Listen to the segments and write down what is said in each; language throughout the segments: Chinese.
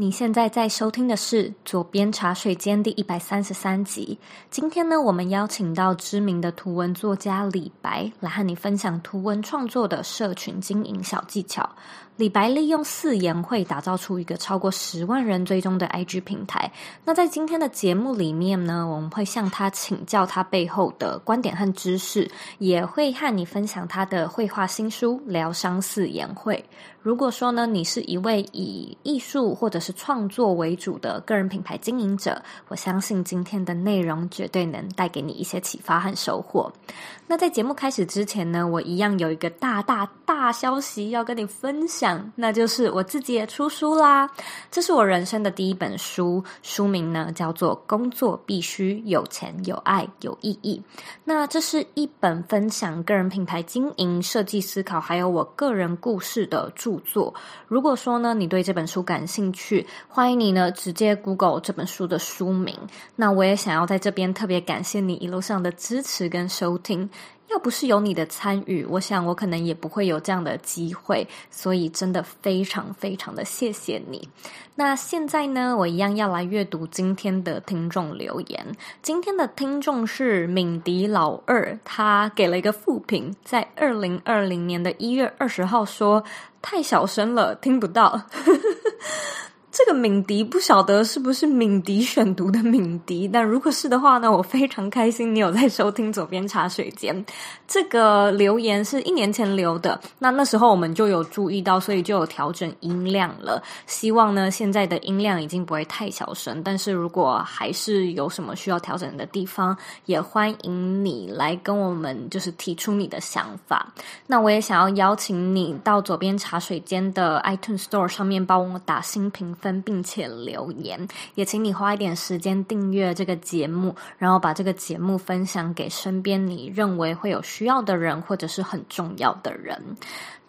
你现在在收听的是《左边茶水间》第一百三十三集。今天呢，我们邀请到知名的图文作家李白来和你分享图文创作的社群经营小技巧。李白利用四言会打造出一个超过十万人追踪的 IG 平台。那在今天的节目里面呢，我们会向他请教他背后的观点和知识，也会和你分享他的绘画新书《疗伤四言会》。如果说呢，你是一位以艺术或者是创作为主的个人品牌经营者，我相信今天的内容绝对能带给你一些启发和收获。那在节目开始之前呢，我一样有一个大大大消息要跟你分享，那就是我自己也出书啦。这是我人生的第一本书，书名呢叫做《工作必须有钱、有爱、有意义》。那这是一本分享个人品牌经营、设计思考，还有我个人故事的著作。如果说呢，你对这本书感兴趣，欢迎你呢直接 Google 这本书的书名。那我也想要在这边特别感谢你一路上的支持跟收听。要不是有你的参与，我想我可能也不会有这样的机会，所以真的非常非常的谢谢你。那现在呢，我一样要来阅读今天的听众留言。今天的听众是敏迪老二，他给了一个负评，在二零二零年的一月二十号说太小声了，听不到。这个敏迪不晓得是不是敏迪选读的敏迪，但如果是的话呢，我非常开心你有在收听左边茶水间。这个留言是一年前留的，那那时候我们就有注意到，所以就有调整音量了。希望呢，现在的音量已经不会太小声，但是如果还是有什么需要调整的地方，也欢迎你来跟我们就是提出你的想法。那我也想要邀请你到左边茶水间的 iTunes Store 上面帮我打新评分，并且留言，也请你花一点时间订阅这个节目，然后把这个节目分享给身边你认为会有需要的人，或者是很重要的人。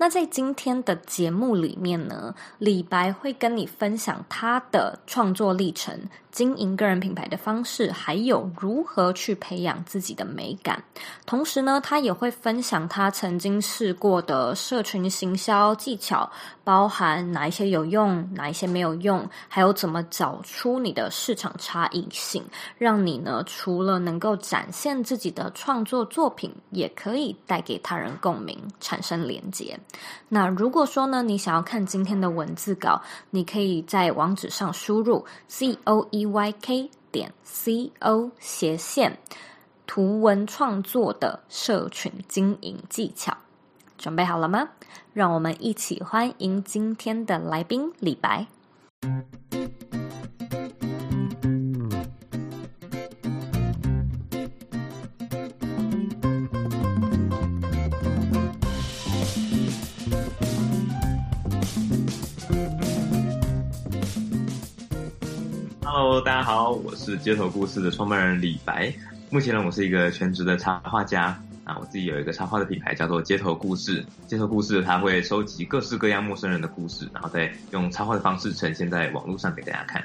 那在今天的节目里面呢，李白会跟你分享他的创作历程。经营个人品牌的方式，还有如何去培养自己的美感。同时呢，他也会分享他曾经试过的社群行销技巧，包含哪一些有用，哪一些没有用，还有怎么找出你的市场差异性，让你呢除了能够展现自己的创作作品，也可以带给他人共鸣，产生连结。那如果说呢，你想要看今天的文字稿，你可以在网址上输入 c o e y k 点 c o 斜线图文创作的社群经营技巧，准备好了吗？让我们一起欢迎今天的来宾李白。Hello，大家好，我是街头故事的创办人李白。目前呢，我是一个全职的插画家啊，我自己有一个插画的品牌叫做街头故事。街头故事它会收集各式各样陌生人的故事，然后再用插画的方式呈现在网络上给大家看。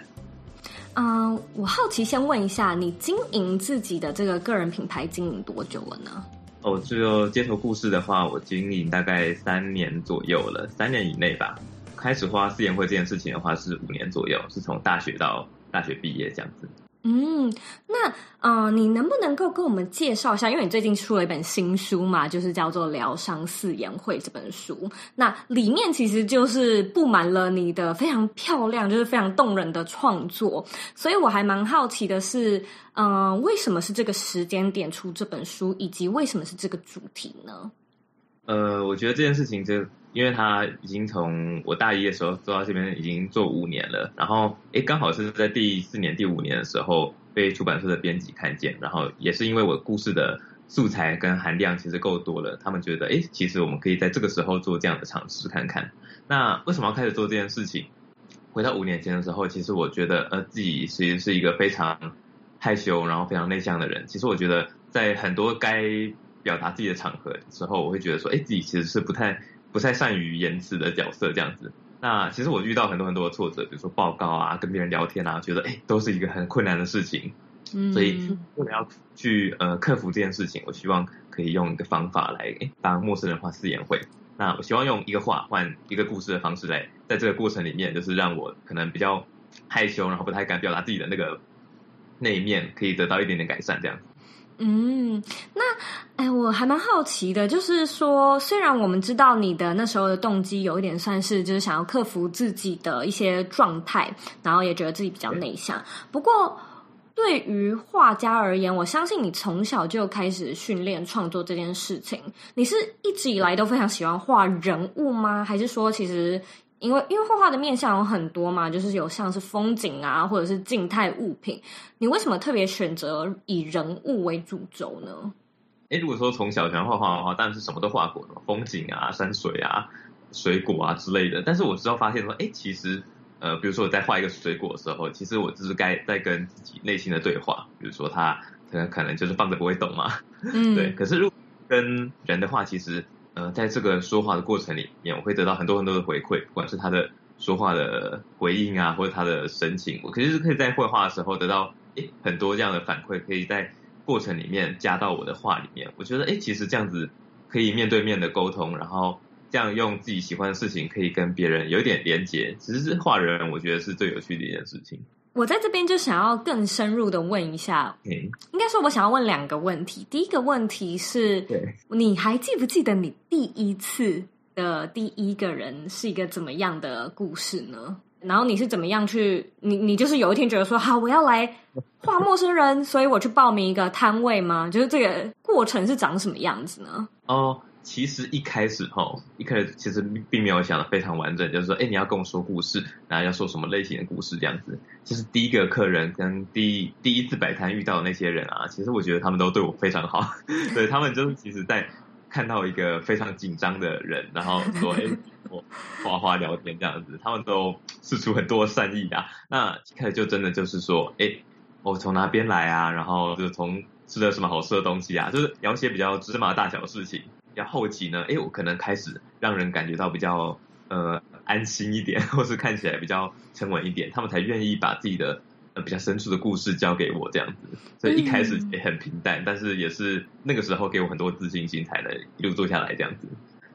嗯，uh, 我好奇先问一下，你经营自己的这个个人品牌经营多久了呢？哦，这个街头故事的话，我经营大概三年左右了，三年以内吧。开始画四言会这件事情的话，是五年左右，是从大学到。大学毕业这样子，嗯，那呃，你能不能够跟我们介绍一下？因为你最近出了一本新书嘛，就是叫做《疗伤四言会》这本书。那里面其实就是布满了你的非常漂亮，就是非常动人的创作。所以我还蛮好奇的是，嗯、呃，为什么是这个时间点出这本书，以及为什么是这个主题呢？呃，我觉得这件事情就。因为他已经从我大一的时候做到这边，已经做五年了。然后，诶，刚好是在第四年、第五年的时候被出版社的编辑看见。然后，也是因为我故事的素材跟含量其实够多了，他们觉得，诶，其实我们可以在这个时候做这样的尝试看看。那为什么要开始做这件事情？回到五年前的时候，其实我觉得，呃，自己其实是一个非常害羞，然后非常内向的人。其实我觉得，在很多该表达自己的场合的时候，我会觉得说，诶，自己其实是不太。不太善于言辞的角色这样子，那其实我遇到很多很多的挫折，比如说报告啊，跟别人聊天啊，觉得哎，都是一个很困难的事情。嗯，所以为了要去呃克服这件事情，我希望可以用一个方法来当陌生人画四言会。那我希望用一个话换一个故事的方式来，在这个过程里面，就是让我可能比较害羞，然后不太敢表达自己的那个那一面，可以得到一点点改善，这样子。嗯，那哎，我还蛮好奇的，就是说，虽然我们知道你的那时候的动机有一点算是就是想要克服自己的一些状态，然后也觉得自己比较内向。不过，对于画家而言，我相信你从小就开始训练创作这件事情。你是一直以来都非常喜欢画人物吗？还是说，其实？因为因为画画的面向有很多嘛，就是有像是风景啊，或者是静态物品。你为什么特别选择以人物为主轴呢？诶，如果说从小喜欢画画的话，当然是什么都画过的，风景啊、山水啊、水果啊之类的。但是我之后发现说，诶，其实呃，比如说我在画一个水果的时候，其实我就是该在跟自己内心的对话。比如说他可能可能就是放着不会动嘛，嗯，对。可是如果跟人的话，其实。呃，在这个说话的过程里面，我会得到很多很多的回馈，不管是他的说话的回应啊，或者他的神情，我其实是可以在绘画的时候得到诶很多这样的反馈，可以在过程里面加到我的画里面。我觉得诶，其实这样子可以面对面的沟通，然后这样用自己喜欢的事情可以跟别人有一点连接，其实是画人，我觉得是最有趣的一件事情。我在这边就想要更深入的问一下，嗯，应该说我想要问两个问题。第一个问题是，对，你还记不记得你第一次的第一个人是一个怎么样的故事呢？然后你是怎么样去，你你就是有一天觉得说，好，我要来画陌生人，所以我去报名一个摊位吗？就是这个过程是长什么样子呢？哦。其实一开始哈，一开始其实并没有想的非常完整，就是说，哎，你要跟我说故事，然后要说什么类型的故事这样子。其实第一个客人跟第一第一次摆摊遇到的那些人啊，其实我觉得他们都对我非常好，对，他们就是其实在看到一个非常紧张的人，然后说，哎，我花花聊天这样子，他们都试出很多善意啊。那一开始就真的就是说，哎，我从哪边来啊？然后就从吃了什么好吃的东西啊？就是聊一些比较芝麻大小的事情。比较后期呢，哎，我可能开始让人感觉到比较呃安心一点，或是看起来比较沉稳一点，他们才愿意把自己的呃比较深处的故事交给我这样子。所以一开始也很平淡，嗯、但是也是那个时候给我很多自信心，才能一路做下来这样子。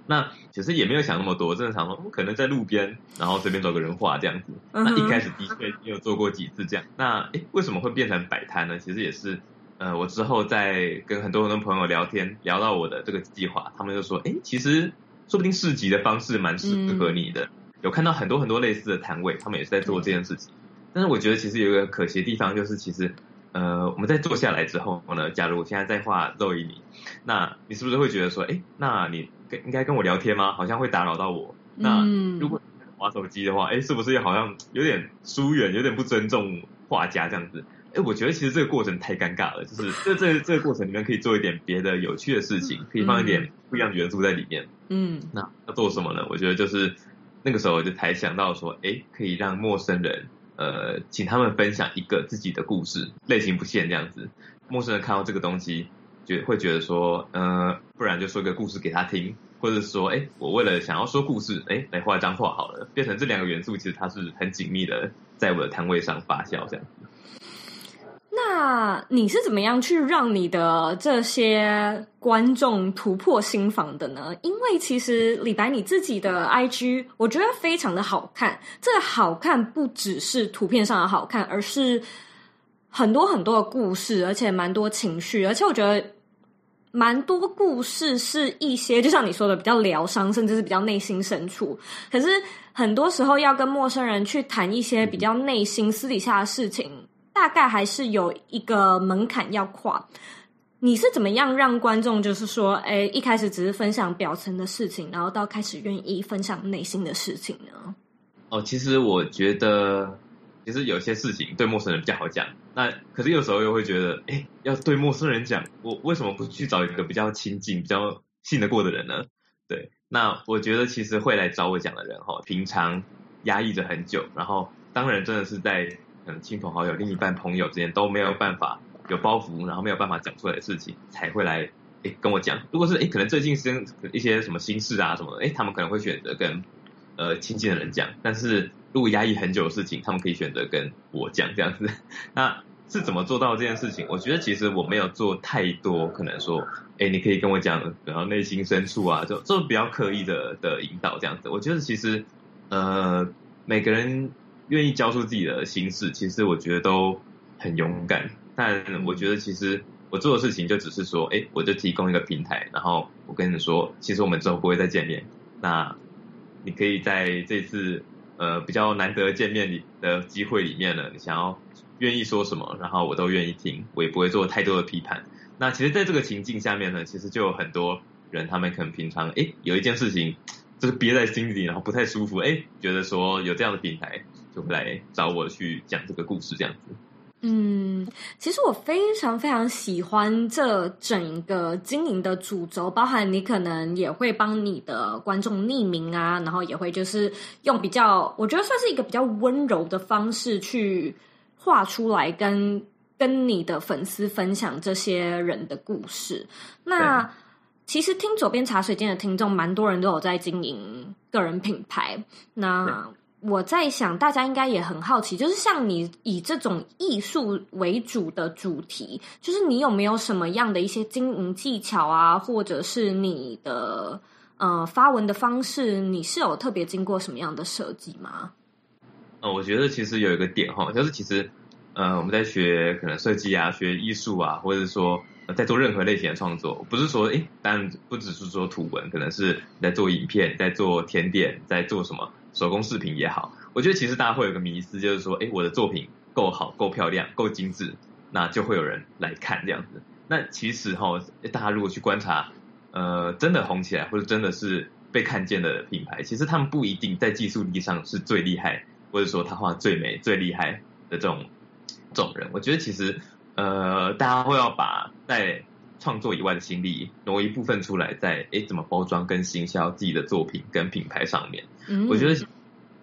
那其实也没有想那么多，真的想说，我可能在路边，然后随便找个人画这样子。那一开始的确也有做过几次这样。那哎，为什么会变成摆摊呢？其实也是。呃，我之后在跟很多很多朋友聊天，聊到我的这个计划，他们就说，哎，其实说不定市集的方式蛮适合你的。嗯、有看到很多很多类似的摊位，他们也是在做这件事情。但是我觉得其实有一个可惜的地方，就是其实，呃，我们在坐下来之后呢，假如我现在在画肉一你，那你是不是会觉得说，哎，那你应该跟我聊天吗？好像会打扰到我。那如果玩手机的话，哎，是不是又好像有点疏远，有点不尊重画家这样子？哎，我觉得其实这个过程太尴尬了，就是这这这个过程里面可以做一点别的有趣的事情，可以放一点不一样的元素在里面。嗯，那要做什么呢？我觉得就是那个时候我就才想到说，哎，可以让陌生人，呃，请他们分享一个自己的故事，类型不限这样子。陌生人看到这个东西，觉会觉得说，呃，不然就说一个故事给他听，或者说，哎，我为了想要说故事，哎，来画一张画好了，变成这两个元素，其实它是很紧密的，在我的摊位上发酵这样子。那你是怎么样去让你的这些观众突破心防的呢？因为其实李白你自己的 IG，我觉得非常的好看。这个好看不只是图片上的好看，而是很多很多的故事，而且蛮多情绪，而且我觉得蛮多故事是一些，就像你说的，比较疗伤，甚至是比较内心深处。可是很多时候要跟陌生人去谈一些比较内心私底下的事情。大概还是有一个门槛要跨。你是怎么样让观众就是说，哎，一开始只是分享表层的事情，然后到开始愿意分享内心的事情呢？哦，其实我觉得，其实有些事情对陌生人比较好讲。那可是有时候又会觉得，哎，要对陌生人讲，我为什么不去找一个比较亲近、比较信得过的人呢？对，那我觉得其实会来找我讲的人，哈，平常压抑着很久，然后当然真的是在。可能亲朋好友、另一半朋友之间都没有办法有包袱，然后没有办法讲出来的事情，才会来诶跟我讲。如果是诶可能最近是一些什么心事啊什么的，诶他们可能会选择跟呃亲近的人讲。但是如果压抑很久的事情，他们可以选择跟我讲这样子。那是怎么做到这件事情？我觉得其实我没有做太多，可能说诶你可以跟我讲，然后内心深处啊，就就比较刻意的的引导这样子。我觉得其实呃每个人。愿意交出自己的心事，其实我觉得都很勇敢。但我觉得其实我做的事情就只是说，哎，我就提供一个平台，然后我跟你说，其实我们之后不会再见面。那你可以在这次呃比较难得见面的机会里面呢，你想要愿意说什么，然后我都愿意听，我也不会做太多的批判。那其实，在这个情境下面呢，其实就有很多人，他们可能平常哎有一件事情就是憋在心里，然后不太舒服，哎，觉得说有这样的平台，就会来找我去讲这个故事，这样子。嗯，其实我非常非常喜欢这整个经营的主轴，包含你可能也会帮你的观众匿名啊，然后也会就是用比较，我觉得算是一个比较温柔的方式去画出来跟，跟跟你的粉丝分享这些人的故事。那其实听左边茶水间的听众，蛮多人都有在经营个人品牌。那我在想，大家应该也很好奇，就是像你以这种艺术为主的主题，就是你有没有什么样的一些经营技巧啊，或者是你的呃发文的方式，你是有特别经过什么样的设计吗？呃，我觉得其实有一个点哈，就是其实呃我们在学可能设计啊，学艺术啊，或者说在做任何类型的创作，不是说诶，但不只是说图文，可能是在做影片，在做甜点，在做什么。手工饰品也好，我觉得其实大家会有个迷思，就是说，哎，我的作品够好、够漂亮、够精致，那就会有人来看这样子。那其实哈，大家如果去观察，呃，真的红起来或者真的是被看见的品牌，其实他们不一定在技术力上是最厉害，或者说他画最美、最厉害的这种这种人。我觉得其实，呃，大家会要把在创作以外的心力挪一部分出来，在诶怎么包装跟行销自己的作品跟品牌上面。嗯，我觉得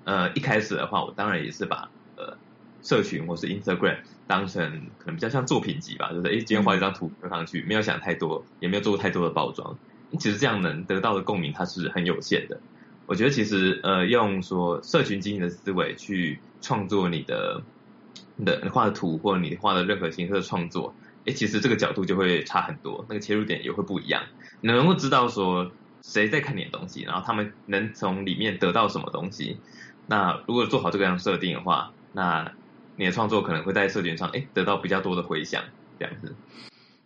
呃一开始的话，我当然也是把呃社群或是 Instagram 当成可能比较像作品集吧，就是诶今天画一张图放上去，没有想太多，也没有做太多的包装。其实这样能得到的共鸣它是很有限的。我觉得其实呃用说社群经营的思维去创作你的你的画的图或者你画的任何形式的创作。哎，其实这个角度就会差很多，那个切入点也会不一样。你能够知道说谁在看你的东西，然后他们能从里面得到什么东西。那如果做好这个样设定的话，那你的创作可能会在社群上哎得到比较多的回响，这样子。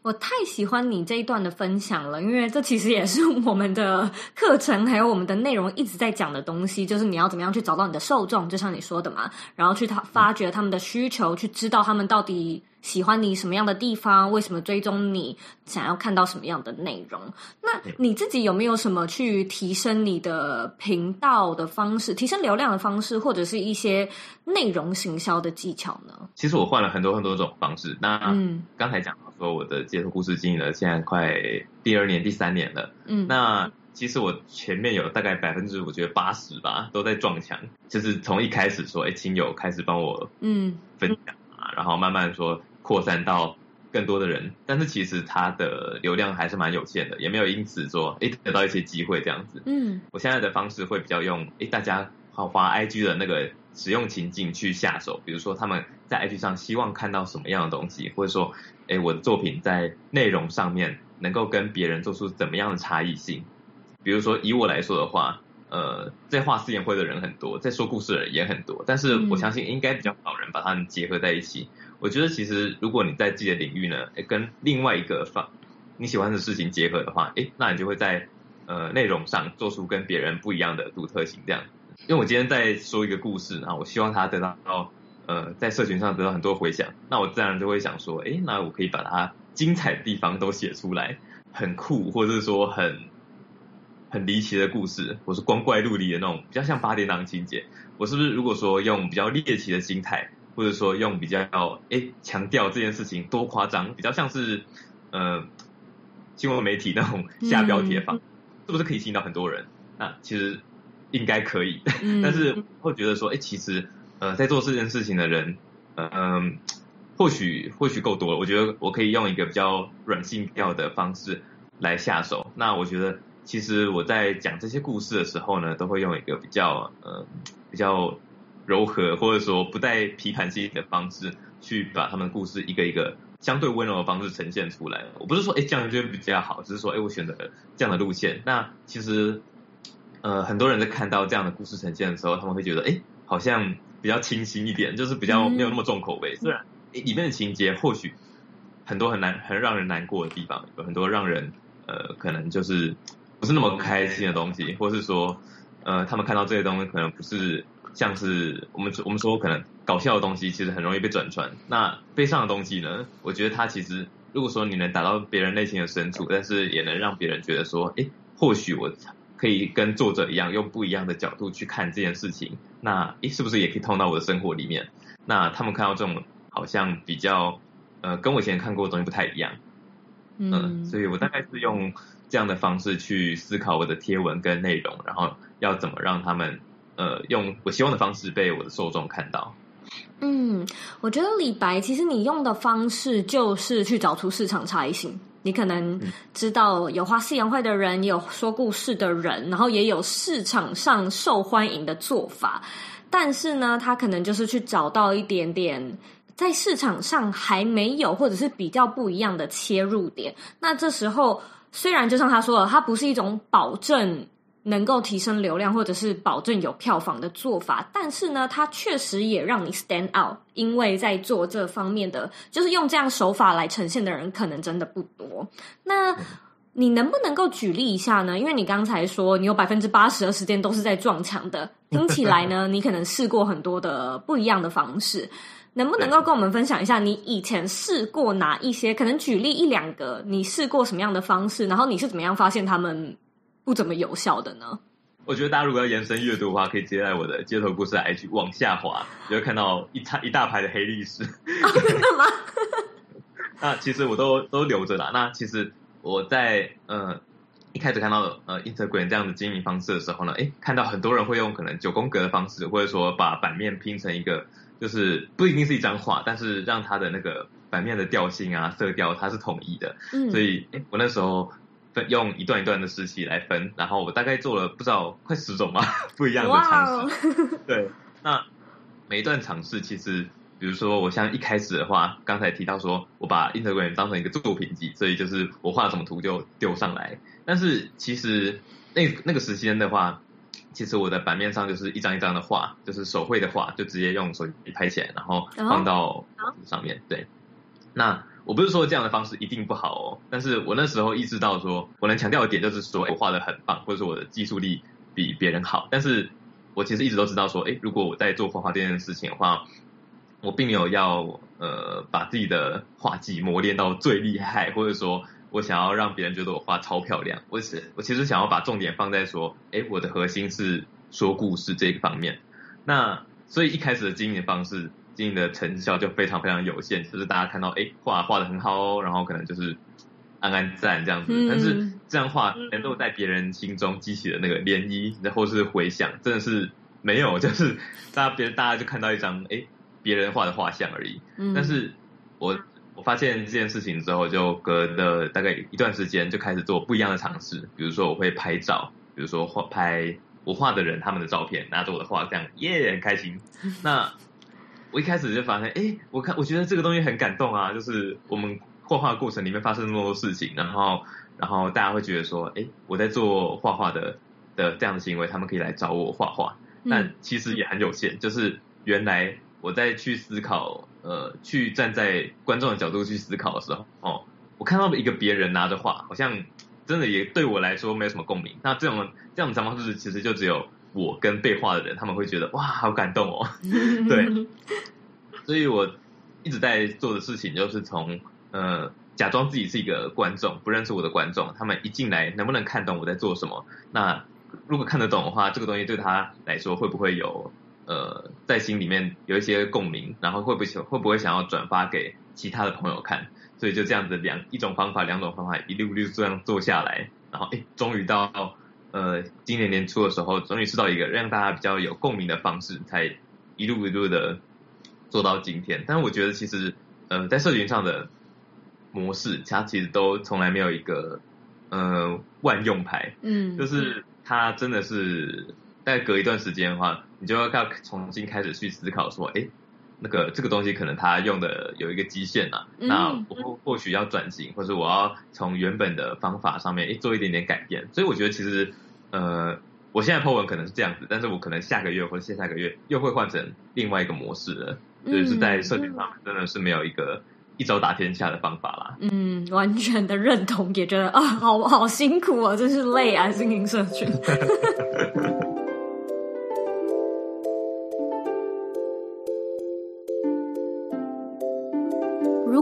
我太喜欢你这一段的分享了，因为这其实也是我们的课程还有我们的内容一直在讲的东西，就是你要怎么样去找到你的受众，就像你说的嘛，然后去他发掘他们的需求，去知道他们到底喜欢你什么样的地方，为什么追踪你，想要看到什么样的内容。那你自己有没有什么去提升你的频道的方式，提升流量的方式，或者是一些内容行销的技巧呢？其实我换了很多很多种方式。那嗯，刚才讲。说我的街头故事经营了，现在快第二年、第三年了。嗯，那其实我前面有大概百分之我觉得八十吧，都在撞墙。就是从一开始说，哎，亲友开始帮我嗯分享啊，然后慢慢说扩散到更多的人。但是其实它的流量还是蛮有限的，也没有因此说诶得到一些机会这样子。嗯，我现在的方式会比较用诶大家好滑 IG 的那个使用情境去下手，比如说他们在 IG 上希望看到什么样的东西，或者说。诶，我的作品在内容上面能够跟别人做出怎么样的差异性？比如说，以我来说的话，呃，在画试验会的人很多，在说故事的人也很多，但是我相信应该比较少人把它们结合在一起。嗯。我觉得其实如果你在自己的领域呢，跟另外一个方你喜欢的事情结合的话，哎，那你就会在呃内容上做出跟别人不一样的独特性。这样，因为我今天在说一个故事，然后我希望它得到。呃，在社群上得到很多回响，那我自然就会想说，诶，那我可以把它精彩的地方都写出来，很酷，或者是说很很离奇的故事，或是光怪陆离的那种，比较像八点档情节。我是不是如果说用比较猎奇的心态，或者说用比较诶强调这件事情多夸张，比较像是呃新闻媒体那种下标题法，嗯、是不是可以吸引到很多人？那其实应该可以，嗯、但是会觉得说，哎，其实。呃，在做这件事情的人，嗯、呃，或许或许够多了。我觉得我可以用一个比较软性调的方式来下手。那我觉得，其实我在讲这些故事的时候呢，都会用一个比较呃比较柔和，或者说不带批判性的方式，去把他们的故事一个一个相对温柔的方式呈现出来。我不是说哎这样就比较好，只是说哎我选择了这样的路线。那其实呃很多人在看到这样的故事呈现的时候，他们会觉得哎好像。比较清新一点，就是比较没有那么重口味。虽然里面的情节或许很多很难很让人难过的地方，有很多让人呃可能就是不是那么开心的东西，或是说呃他们看到这些东西可能不是像是我们我们说可能搞笑的东西，其实很容易被转传。那悲伤的东西呢？我觉得它其实如果说你能打到别人内心的深处，但是也能让别人觉得说，诶，或许我。可以跟作者一样，用不一样的角度去看这件事情。那诶，是不是也可以通到我的生活里面？那他们看到这种好像比较呃，跟我以前看过的东西不太一样。嗯、呃，所以我大概是用这样的方式去思考我的贴文跟内容，然后要怎么让他们呃，用我希望的方式被我的受众看到。嗯，我觉得李白其实你用的方式就是去找出市场差异性。你可能知道有花夕阳会的人，也有说故事的人，然后也有市场上受欢迎的做法，但是呢，他可能就是去找到一点点在市场上还没有或者是比较不一样的切入点。那这时候，虽然就像他说了，它不是一种保证。能够提升流量或者是保证有票房的做法，但是呢，它确实也让你 stand out，因为在做这方面的，就是用这样手法来呈现的人，可能真的不多。那你能不能够举例一下呢？因为你刚才说你有百分之八十的时间都是在撞墙的，听起来呢，你可能试过很多的不一样的方式，能不能够跟我们分享一下你以前试过哪一些？可能举例一两个，你试过什么样的方式？然后你是怎么样发现他们？不怎么有效的呢？我觉得大家如果要延伸阅读的话，可以直接在我的街头故事 IG 往下滑，就会看到一大一大排的黑历史。哦，真的吗？那其实我都都留着啦。那其实我在呃一开始看到呃 Instagram 这样的经营方式的时候呢，诶，看到很多人会用可能九宫格的方式，或者说把版面拼成一个，就是不一定是一张画，但是让它的那个版面的调性啊、色调它是统一的。嗯，所以诶我那时候。分用一段一段的时期来分，然后我大概做了不知道快十种吧，不一样的尝试。对，那每一段尝试其实，比如说我像一开始的话，刚才提到说我把 Instagram 当成一个作品集，所以就是我画什么图就丢上来。但是其实那那个时间的话，其实我的版面上就是一张一张的画，就是手绘的画，就直接用手机拍起来，然后放到上面。对，那。我不是说这样的方式一定不好哦，但是我那时候意识到说，我能强调的点就是说，我画的很棒，或者说我的技术力比别人好。但是我其实一直都知道说，诶，如果我在做画画这件事情的话，我并没有要呃把自己的画技磨练到最厉害，或者说我想要让别人觉得我画超漂亮。我是我其实想要把重点放在说，诶，我的核心是说故事这个方面。那所以一开始的经营方式。经营的成效就非常非常有限，就是大家看到哎画画的很好哦，然后可能就是按按赞这样子，嗯、但是这样画能够在别人心中激起的那个涟漪，然后是回响，真的是没有，就是大家别人大家就看到一张哎别人画的画像而已。嗯、但是我我发现这件事情之后，就隔了大概一段时间，就开始做不一样的尝试，比如说我会拍照，比如说画拍我画的人他们的照片，拿着我的画这样耶很开心。那我一开始就发现，哎，我看我觉得这个东西很感动啊，就是我们画画过程里面发生那么多事情，然后然后大家会觉得说，哎，我在做画画的的这样的行为，他们可以来找我画画，但其实也很有限，就是原来我在去思考，呃，去站在观众的角度去思考的时候，哦，我看到一个别人拿着画，好像真的也对我来说没有什么共鸣，那这种这样的方式其实就只有。我跟被画的人，他们会觉得哇，好感动哦。对，所以我一直在做的事情就是从呃，假装自己是一个观众，不认识我的观众，他们一进来能不能看懂我在做什么？那如果看得懂的话，这个东西对他来说会不会有呃，在心里面有一些共鸣？然后会不会会不会想要转发给其他的朋友看？所以就这样子两一种方法，两种方法一溜一路这样做下来，然后诶，终于到。呃，今年年初的时候，终于试到一个让大家比较有共鸣的方式，才一路一路的做到今天。但是我觉得，其实呃，在社群上的模式，它其实都从来没有一个呃万用牌。嗯，就是它真的是，大概隔一段时间的话，你就要要重新开始去思考说，哎。那个这个东西可能它用的有一个极限啊，嗯、那我或许要转型，或者我要从原本的方法上面诶做一点点改变。所以我觉得其实呃我现在 po 文可能是这样子，但是我可能下个月或者下下个月又会换成另外一个模式了。嗯、就是在社群上真的是没有一个一招打天下的方法啦。嗯，完全的认同，也觉得啊，好好辛苦啊，真是累啊，经营社群。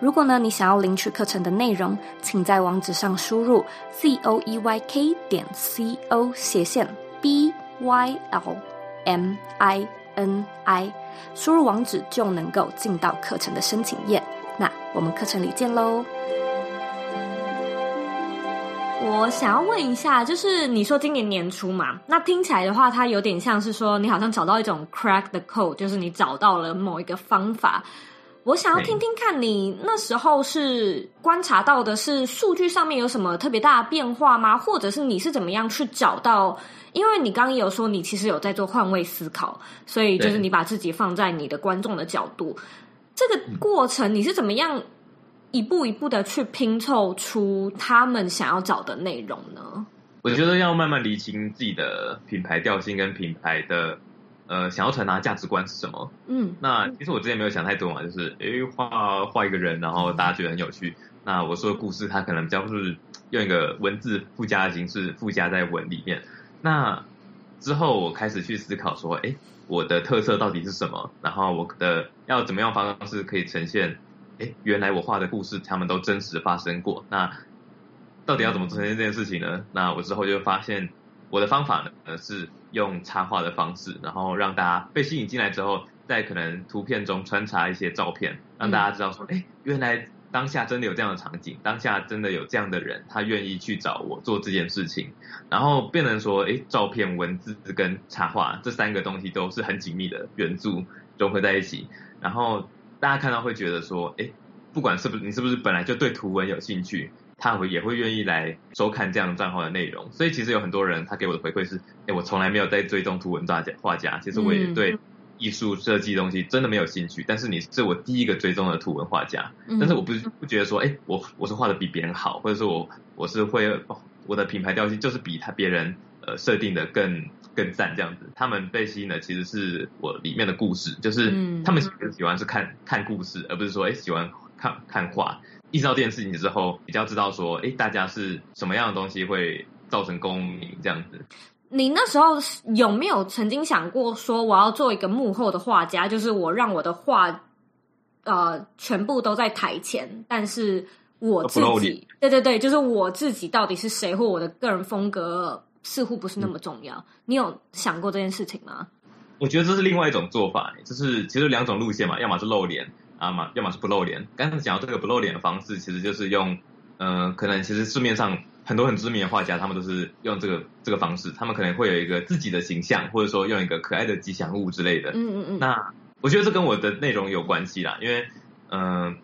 如果呢，你想要领取课程的内容，请在网址上输入 z o e y k 点 c o 斜线 b y l m i n i，输入网址就能够进到课程的申请页。那我们课程里见喽！我想要问一下，就是你说今年年初嘛，那听起来的话，它有点像是说你好像找到一种 crack the code，就是你找到了某一个方法。我想要听听看你那时候是观察到的是数据上面有什么特别大的变化吗？或者是你是怎么样去找到？因为你刚刚也有说你其实有在做换位思考，所以就是你把自己放在你的观众的角度，这个过程你是怎么样一步一步的去拼凑出他们想要找的内容呢？我觉得要慢慢理清自己的品牌调性跟品牌的。呃，想要传达价值观是什么？嗯，那其实我之前没有想太多嘛，就是诶，画画一个人，然后大家觉得很有趣。那我说的故事，它可能比较是用一个文字附加的形式附加在文里面。那之后我开始去思考说，诶，我的特色到底是什么？然后我的要怎么样方式可以呈现？诶，原来我画的故事，他们都真实发生过。那到底要怎么呈现这件事情呢？那我之后就发现。我的方法呢，是用插画的方式，然后让大家被吸引进来之后，在可能图片中穿插一些照片，让大家知道说，哎，原来当下真的有这样的场景，当下真的有这样的人，他愿意去找我做这件事情，然后变成说，哎，照片、文字跟插画这三个东西都是很紧密的元素融合在一起，然后大家看到会觉得说，哎，不管是不是你是不是本来就对图文有兴趣。他会也会愿意来收看这样账号的内容，所以其实有很多人他给我的回馈是，哎，我从来没有在追踪图文画家画家，其实我也对艺术设计东西真的没有兴趣，但是你是我第一个追踪的图文画家，但是我不不觉得说，哎，我我是画的比别人好，或者说我我是会我的品牌调性就是比他别人呃设定的更更赞这样子，他们被吸引的其实是我里面的故事，就是他们喜喜欢是看看故事，而不是说哎喜欢看看画。意识到这件事情之后，比较知道说，哎，大家是什么样的东西会造成共鸣这样子。你那时候有没有曾经想过说，我要做一个幕后的画家，就是我让我的画，呃，全部都在台前，但是我自己，对对对，就是我自己到底是谁，或我的个人风格似乎不是那么重要。嗯。你有想过这件事情吗？我觉得这是另外一种做法，就是其实两种路线嘛，要么是露脸。啊嘛，要么是不露脸。刚才讲到这个不露脸的方式，其实就是用，嗯、呃，可能其实市面上很多很知名的画家，他们都是用这个这个方式。他们可能会有一个自己的形象，或者说用一个可爱的吉祥物之类的。嗯嗯嗯。那我觉得这跟我的内容有关系啦，因为，嗯、呃，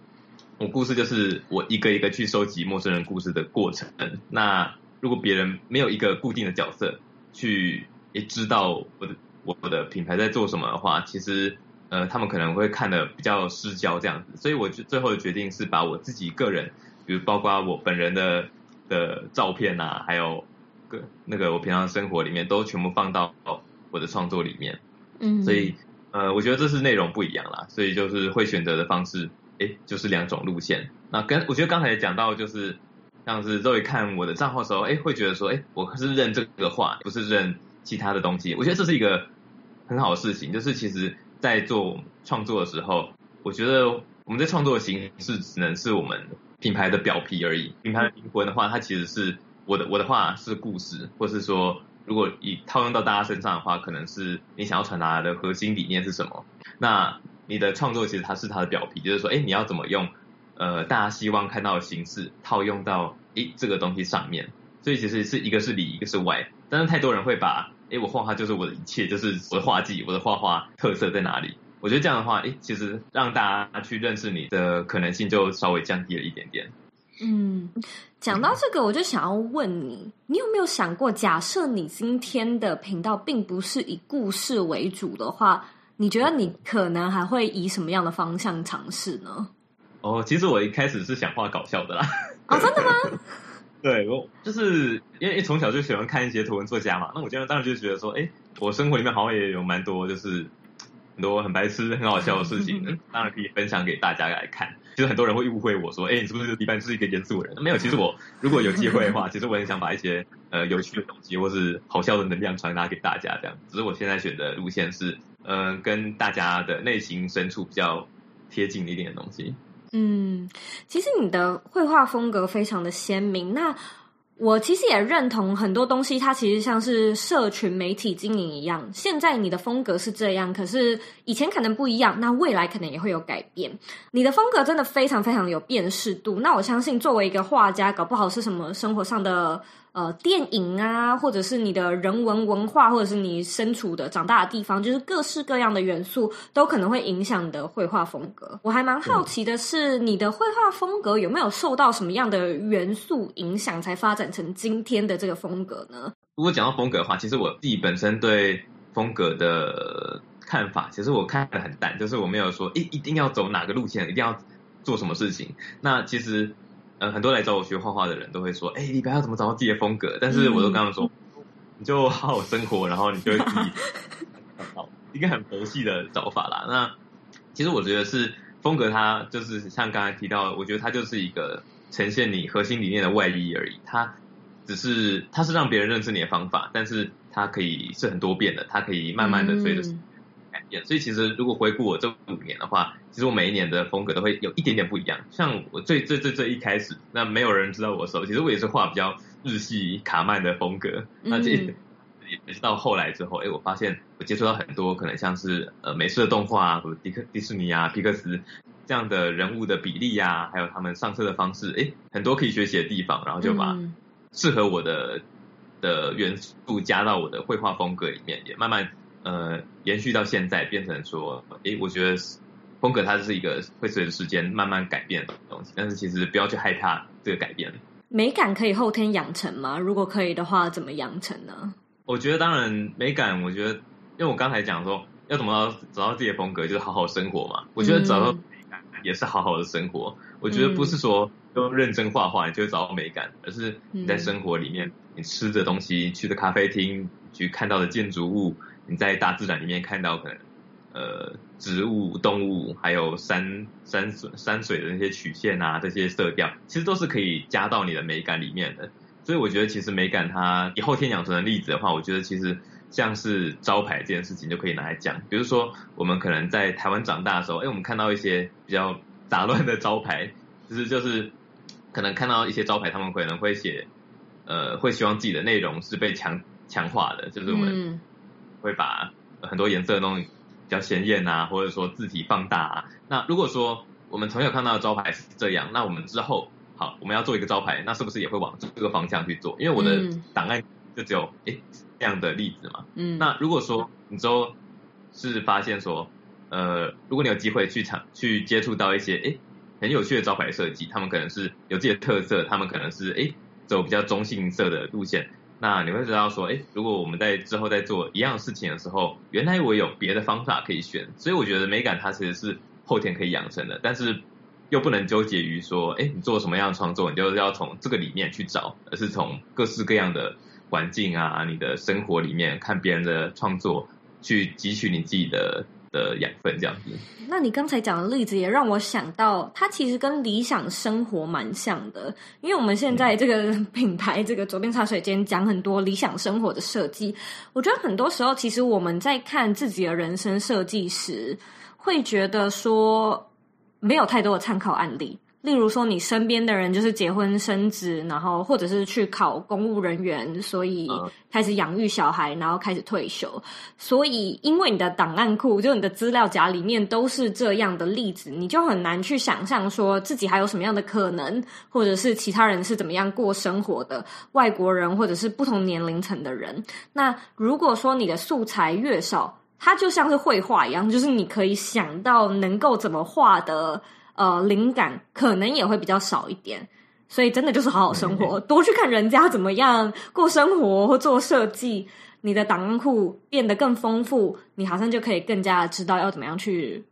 我故事就是我一个一个去收集陌生人故事的过程。那如果别人没有一个固定的角色去也知道我的我的品牌在做什么的话，其实。呃，他们可能会看的比较失焦这样子，所以我最后的决定是把我自己个人，比如包括我本人的的照片啊，还有个那个我平常生活里面都全部放到我的创作里面。嗯，所以呃，我觉得这是内容不一样啦，所以就是会选择的方式，哎，就是两种路线。那跟我觉得刚才也讲到，就是像是肉眼看我的账号的时候，哎，会觉得说，哎，我是认这个画，不是认其他的东西。我觉得这是一个很好的事情，就是其实。在做创作的时候，我觉得我们在创作的形式只能是我们品牌的表皮而已。品牌的灵魂的话，它其实是我的我的话是故事，或是说，如果以套用到大家身上的话，可能是你想要传达的核心理念是什么。那你的创作其实它是它的表皮，就是说，哎，你要怎么用呃大家希望看到的形式套用到诶这个东西上面。所以其实是一个是里，一个是外。但是太多人会把。哎，我画画就是我的一切，就是我的画技，我的画画特色在哪里？我觉得这样的话，诶，其实让大家去认识你的可能性就稍微降低了一点点。嗯，讲到这个，我就想要问你，你有没有想过，假设你今天的频道并不是以故事为主的话，你觉得你可能还会以什么样的方向尝试呢？哦，其实我一开始是想画搞笑的啦。哦，真的吗？对，我就是因为从小就喜欢看一些图文作家嘛，那我今天当然就觉得说，哎，我生活里面好像也有蛮多，就是很多很白痴、很好笑的事情，当然可以分享给大家来看。其实很多人会误会我说，哎，你是不是一般是一个严肃人？没有，其实我如果有机会的话，其实我很想把一些呃有趣的东西或是好笑的能量传达给大家，这样。只是我现在选的路线是，呃，跟大家的内心深处比较贴近一点的东西。嗯，其实你的绘画风格非常的鲜明。那我其实也认同很多东西，它其实像是社群媒体经营一样。现在你的风格是这样，可是以前可能不一样，那未来可能也会有改变。你的风格真的非常非常有辨识度。那我相信，作为一个画家，搞不好是什么生活上的。呃，电影啊，或者是你的人文文化，或者是你身处的长大的地方，就是各式各样的元素都可能会影响你的绘画风格。我还蛮好奇的是，你的绘画风格有没有受到什么样的元素影响，才发展成今天的这个风格呢？如果讲到风格的话，其实我自己本身对风格的看法，其实我看得很淡，就是我没有说，诶，一定要走哪个路线，一定要做什么事情。那其实。呃，很多来找我学画画的人都会说：“哎，李白要怎么找到自己的风格？”但是我都跟他们说：“嗯、你就好好生活，然后你就会自己 找到一个很佛系的找法啦。”那其实我觉得是风格，它就是像刚才提到，我觉得它就是一个呈现你核心理念的外衣而已。它只是它是让别人认识你的方法，但是它可以是很多变的，它可以慢慢的随着。嗯改变，所以其实如果回顾我这五年的话，其实我每一年的风格都会有一点点不一样。像我最最最最一开始，那没有人知道我的时候，其实我也是画比较日系卡曼的风格。那这 也是到后来之后，哎，我发现我接触到很多可能像是呃美式的动画啊，或者迪克迪士尼啊、皮克斯这样的人物的比例呀、啊，还有他们上色的方式，哎，很多可以学习的地方，然后就把适合我的的元素加到我的绘画风格里面，也慢慢。呃，延续到现在变成说，诶，我觉得风格它是一个会随着时间慢慢改变的东西，但是其实不要去害怕这个改变。美感可以后天养成吗？如果可以的话，怎么养成呢？我觉得当然，美感，我觉得，因为我刚才讲说，要怎么找找到自己的风格，就是好好生活嘛。我觉得找到美感也是好好的生活。嗯、我觉得不是说都认真画画你就会找到美感，而是你在生活里面，你吃的东西、去的咖啡厅、去看到的建筑物。你在大自然里面看到可能，呃，植物、动物，还有山山水山水的那些曲线啊，这些色调，其实都是可以加到你的美感里面的。所以我觉得，其实美感它以后天养成的例子的话，我觉得其实像是招牌这件事情就可以拿来讲。比如说，我们可能在台湾长大的时候，哎，我们看到一些比较杂乱的招牌，其实就是可能看到一些招牌，他们可能会写，呃，会希望自己的内容是被强强化的，就是我们。嗯会把很多颜色弄比较鲜艳啊，或者说字体放大啊。那如果说我们从小看到的招牌是这样，那我们之后好，我们要做一个招牌，那是不是也会往这个方向去做？因为我的档案就只有诶这样的例子嘛。嗯。那如果说你之后是发现说，呃，如果你有机会去尝去接触到一些诶很有趣的招牌设计，他们可能是有自己的特色，他们可能是诶走比较中性色的路线。那你会知道说，哎，如果我们在之后在做一样事情的时候，原来我有别的方法可以选，所以我觉得美感它其实是后天可以养成的，但是又不能纠结于说，哎，你做什么样的创作，你就是要从这个里面去找，而是从各式各样的环境啊，你的生活里面看别人的创作，去汲取你自己的。的养分这样子，那你刚才讲的例子也让我想到，它其实跟理想生活蛮像的，因为我们现在这个品牌，这个左边茶水间讲很多理想生活的设计，我觉得很多时候其实我们在看自己的人生设计时，会觉得说没有太多的参考案例。例如说，你身边的人就是结婚生子，然后或者是去考公务人员，所以开始养育小孩，然后开始退休。所以，因为你的档案库，就你的资料夹里面都是这样的例子，你就很难去想象说自己还有什么样的可能，或者是其他人是怎么样过生活的，外国人或者是不同年龄层的人。那如果说你的素材越少，它就像是绘画一样，就是你可以想到能够怎么画的呃灵感，可能也会比较少一点。所以真的就是好好生活，多去看人家怎么样过生活或做设计，你的档案库变得更丰富，你好像就可以更加知道要怎么样去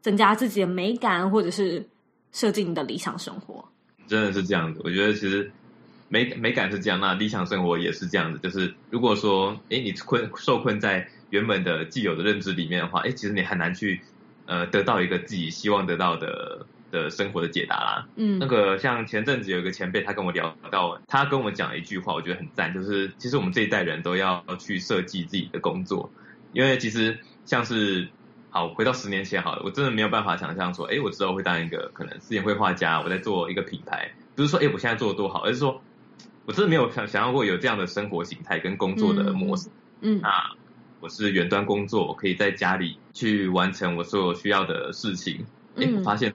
增加自己的美感，或者是设计你的理想生活。真的是这样子，我觉得其实美美感是这样，那理想生活也是这样子。就是如果说，哎，你困受困在原本的既有的认知里面的话，哎，其实你很难去呃得到一个自己希望得到的。的生活的解答啦，嗯，那个像前阵子有一个前辈，他跟我聊到，他跟我讲了一句话，我觉得很赞，就是其实我们这一代人都要去设计自己的工作，因为其实像是好回到十年前好了，我真的没有办法想象说，哎，我之后会当一个可能视觉绘画家，我在做一个品牌，不是说哎我现在做的多好，而是说我真的没有想想象过有这样的生活形态跟工作的模式，嗯，嗯。那我是远端工作，我可以在家里去完成我所有需要的事情，哎，我发现。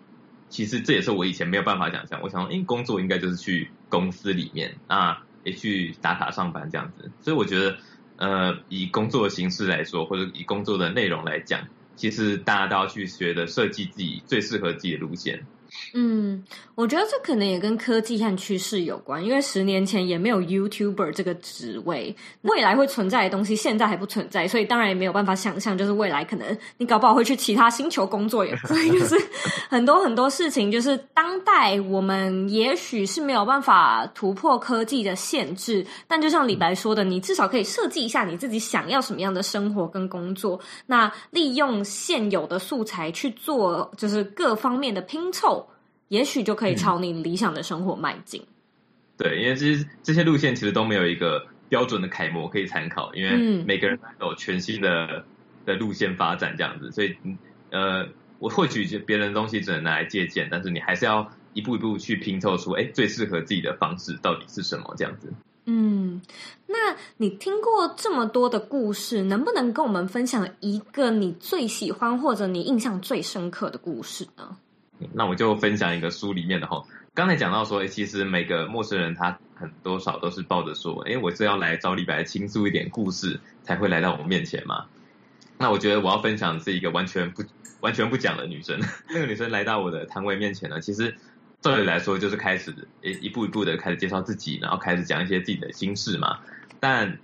其实这也是我以前没有办法想象。我想说，因为工作应该就是去公司里面啊，也去打卡上班这样子。所以我觉得，呃，以工作的形式来说，或者以工作的内容来讲，其实大家都要去学的设计自己最适合自己的路线。嗯，我觉得这可能也跟科技和趋势有关，因为十年前也没有 YouTuber 这个职位，未来会存在的东西现在还不存在，所以当然也没有办法想象，就是未来可能你搞不好会去其他星球工作，也所以就是很多很多事情，就是当代我们也许是没有办法突破科技的限制，但就像李白说的，你至少可以设计一下你自己想要什么样的生活跟工作，那利用现有的素材去做，就是各方面的拼凑。也许就可以朝你理想的生活迈进。嗯。对，因为其实这些路线其实都没有一个标准的楷模可以参考，因为每个人都有全新的的路线发展这样子，所以呃，我获取别人的东西只能拿来借鉴，但是你还是要一步一步去拼凑出，哎，最适合自己的方式到底是什么这样子。嗯，那你听过这么多的故事，能不能跟我们分享一个你最喜欢或者你印象最深刻的故事呢？那我就分享一个书里面的哈，刚才讲到说，其实每个陌生人他很多少都是抱着说，哎，我是要来找李白倾诉一点故事，才会来到我面前嘛。那我觉得我要分享的是一个完全不完全不讲的女生，那个女生来到我的摊位面前呢，其实照理来说就是开始一一步一步的开始介绍自己，然后开始讲一些自己的心事嘛。但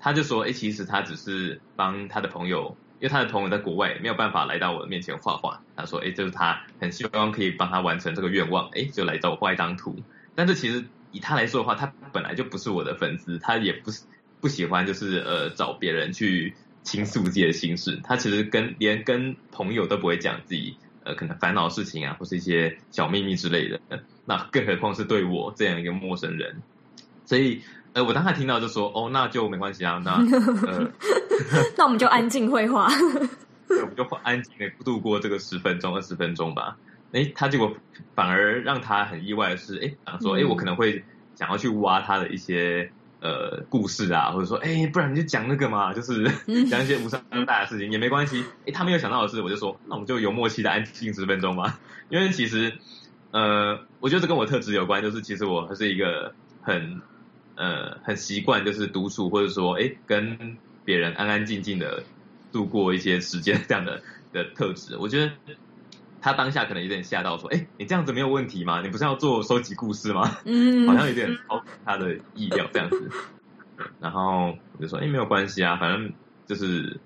她就说，哎，其实她只是帮她的朋友。因为他的朋友在国外没有办法来到我的面前画画，他说：“哎，就是他很希望可以帮他完成这个愿望，哎，就来找我画一张图。”但是其实以他来说的话，他本来就不是我的粉丝，他也不是不喜欢就是呃找别人去倾诉自己的心事。他其实跟连跟朋友都不会讲自己呃可能烦恼事情啊，或是一些小秘密之类的。那更何况是对我这样一个陌生人，所以。呃，我当时听到就说，哦，那就没关系啊，那呃，那我们就安静绘画，我们就安静的度过这个十分钟、二十分钟吧。哎，他结果反而让他很意外的是，哎，想说，哎，我可能会想要去挖他的一些呃故事啊，或者说，哎，不然你就讲那个嘛，就是讲一些无伤大雅的事情也没关系。哎，他没有想到的是，我就说，那我们就有默契的安静十分钟吧。因为其实，呃，我觉得这跟我特质有关，就是其实我还是一个很。呃，很习惯就是独处，或者说，哎，跟别人安安静静的度过一些时间这样的的特质。我觉得他当下可能有点吓到，说，哎，你这样子没有问题吗？你不是要做收集故事吗？嗯，好像有点超出他的意料这样子。然后我就说，哎，没有关系啊，反正就是，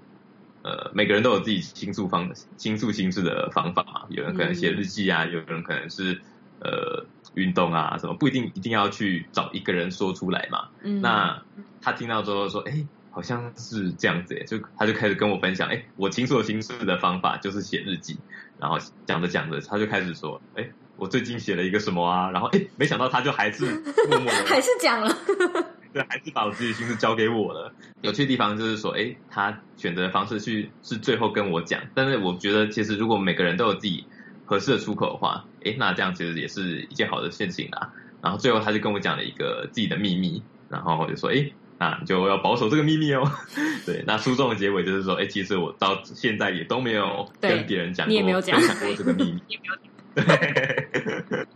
呃，每个人都有自己倾诉方倾诉心事的方法嘛。有人可能写日记啊，有人可能是。呃，运动啊，什么不一定一定要去找一个人说出来嘛。嗯，那他听到之后说，哎，好像是这样子，哎，就他就开始跟我分享，哎，我倾诉心事的方法就是写日记。然后讲着讲着，他就开始说，哎，我最近写了一个什么啊？然后哎，没想到他就还是默默的，还是讲了，对，还是把我自己心事交给我了。有趣的地方就是说，哎，他选择的方式去是最后跟我讲，但是我觉得其实如果每个人都有自己。合适的出口的话，诶，那这样其实也是一件好的事情啦。然后最后他就跟我讲了一个自己的秘密，然后我就说，诶，那你就要保守这个秘密哦。对，那书中的结尾就是说，诶，其实我到现在也都没有跟别人讲过，你也没有讲过这个秘密，也没有讲。对，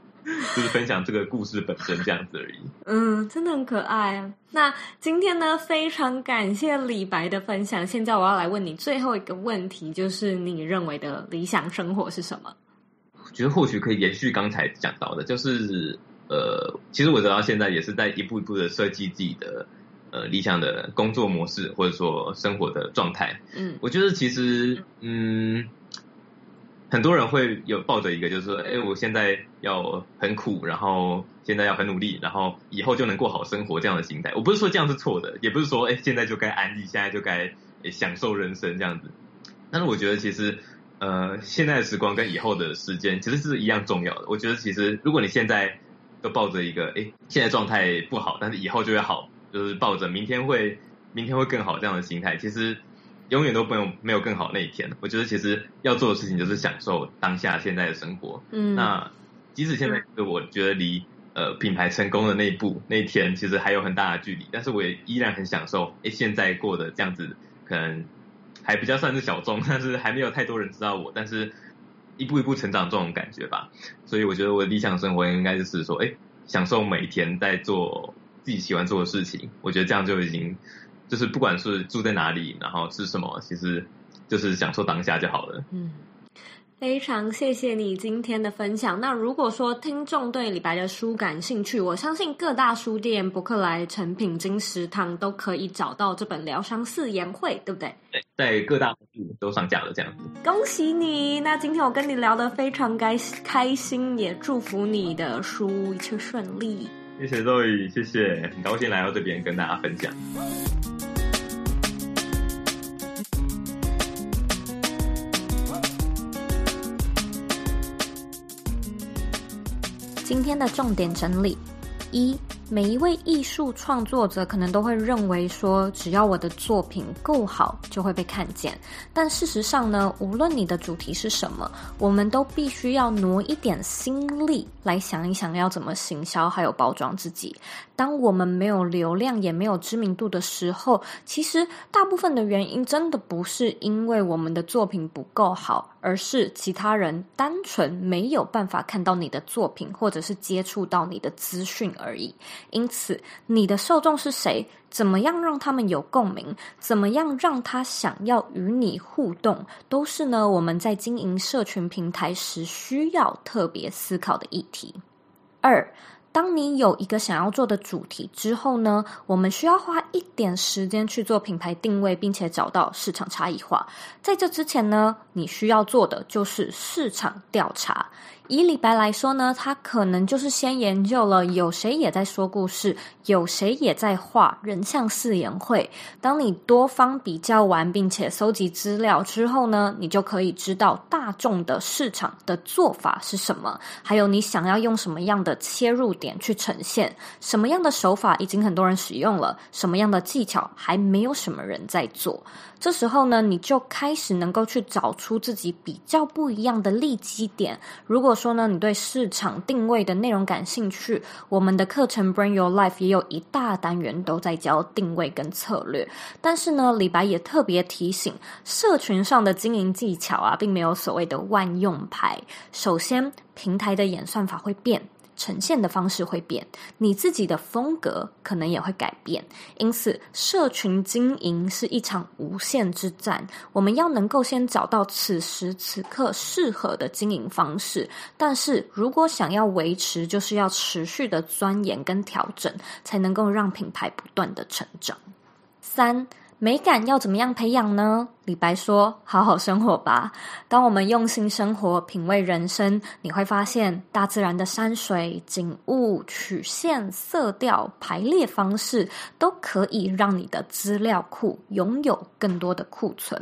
就是分享这个故事本身这样子而已。嗯，真的很可爱啊。那今天呢，非常感谢李白的分享。现在我要来问你最后一个问题，就是你认为的理想生活是什么？我觉得或许可以延续刚才讲到的，就是呃，其实我直到现在也是在一步一步的设计自己的呃理想的工作模式，或者说生活的状态。嗯，我觉得其实嗯。很多人会有抱着一个，就是说，哎，我现在要很苦，然后现在要很努力，然后以后就能过好生活这样的心态。我不是说这样是错的，也不是说，哎，现在就该安逸，现在就该享受人生这样子。但是我觉得，其实，呃，现在的时光跟以后的时间其实是一样重要的。我觉得，其实如果你现在都抱着一个，哎，现在状态不好，但是以后就会好，就是抱着明天会明天会更好这样的心态，其实。永远都没有没有更好那一天。我觉得其实要做的事情就是享受当下现在的生活。嗯，那即使现在我觉得离呃品牌成功的那一步那一天其实还有很大的距离，但是我也依然很享受。哎，现在过的这样子，可能还比较算是小众，但是还没有太多人知道我，但是一步一步成长这种感觉吧。所以我觉得我的理想生活应该就是说，诶，享受每天在做自己喜欢做的事情。我觉得这样就已经。就是不管是住在哪里，然后吃什么，其实就是享受当下就好了。嗯，非常谢谢你今天的分享。那如果说听众对李白的书感兴趣，我相信各大书店、博客来、诚品、金石堂都可以找到这本《疗伤四言会》，对不对？对，在各大书都上架了，这样子。恭喜你！那今天我跟你聊得非常开开心，也祝福你的书一切顺利。谢谢 Zoe，谢谢，很高兴来到这边跟大家分享。今天的重点整理一。每一位艺术创作者可能都会认为说，只要我的作品够好，就会被看见。但事实上呢，无论你的主题是什么，我们都必须要挪一点心力来想一想，要怎么行销还有包装自己。当我们没有流量也没有知名度的时候，其实大部分的原因真的不是因为我们的作品不够好，而是其他人单纯没有办法看到你的作品，或者是接触到你的资讯而已。因此，你的受众是谁？怎么样让他们有共鸣？怎么样让他想要与你互动？都是呢，我们在经营社群平台时需要特别思考的议题。二，当你有一个想要做的主题之后呢，我们需要花一点时间去做品牌定位，并且找到市场差异化。在这之前呢，你需要做的就是市场调查。以李白来说呢，他可能就是先研究了有谁也在说故事，有谁也在画人像四言会。当你多方比较完，并且搜集资料之后呢，你就可以知道大众的市场的做法是什么，还有你想要用什么样的切入点去呈现，什么样的手法已经很多人使用了，什么样的技巧还没有什么人在做。这时候呢，你就开始能够去找出自己比较不一样的利基点。如果说呢，你对市场定位的内容感兴趣，我们的课程 Bring Your Life 也有一大单元都在教定位跟策略。但是呢，李白也特别提醒，社群上的经营技巧啊，并没有所谓的万用牌。首先，平台的演算法会变。呈现的方式会变，你自己的风格可能也会改变。因此，社群经营是一场无限之战。我们要能够先找到此时此刻适合的经营方式，但是如果想要维持，就是要持续的钻研跟调整，才能够让品牌不断的成长。三。美感要怎么样培养呢？李白说：“好好生活吧。当我们用心生活，品味人生，你会发现大自然的山水景物、曲线、色调、排列方式，都可以让你的资料库拥有更多的库存。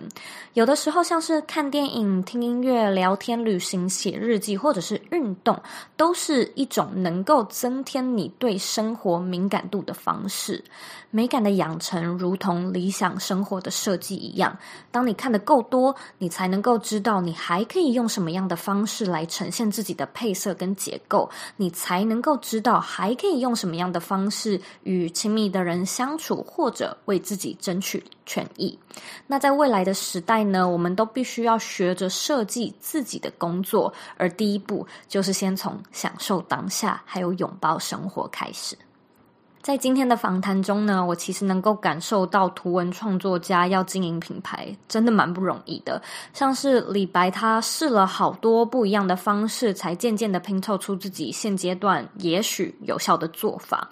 有的时候，像是看电影、听音乐、聊天、旅行、写日记，或者是运动，都是一种能够增添你对生活敏感度的方式。美感的养成，如同理想。”想生活的设计一样，当你看得够多，你才能够知道你还可以用什么样的方式来呈现自己的配色跟结构，你才能够知道还可以用什么样的方式与亲密的人相处，或者为自己争取权益。那在未来的时代呢，我们都必须要学着设计自己的工作，而第一步就是先从享受当下，还有拥抱生活开始。在今天的访谈中呢，我其实能够感受到图文创作家要经营品牌真的蛮不容易的。像是李白，他试了好多不一样的方式，才渐渐的拼凑出自己现阶段也许有效的做法。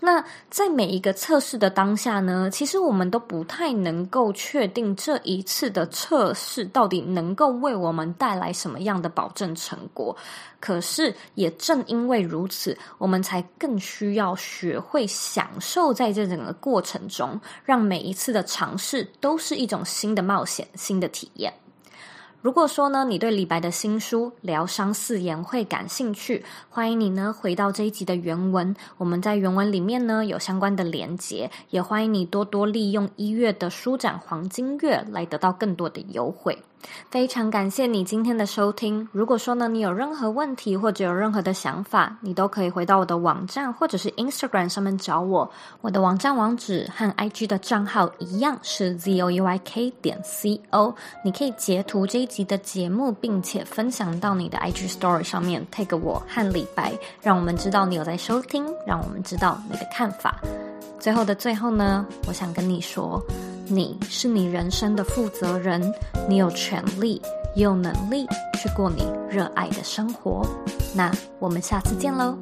那在每一个测试的当下呢，其实我们都不太能够确定这一次的测试到底能够为我们带来什么样的保证成果。可是也正因为如此，我们才更需要学会享受在这整个过程中，让每一次的尝试都是一种新的冒险、新的体验。如果说呢，你对李白的新书《疗伤四言》会感兴趣，欢迎你呢回到这一集的原文，我们在原文里面呢有相关的连结，也欢迎你多多利用一月的书展黄金月来得到更多的优惠。非常感谢你今天的收听。如果说呢，你有任何问题或者有任何的想法，你都可以回到我的网站或者是 Instagram 上面找我。我的网站网址和 IG 的账号一样是 zouyk 点 co。你可以截图这一集的节目，并且分享到你的 IG Story 上面，tag 我和李白，让我们知道你有在收听，让我们知道你的看法。最后的最后呢，我想跟你说，你是你人生的负责人，你有权利，也有能力去过你热爱的生活。那我们下次见喽。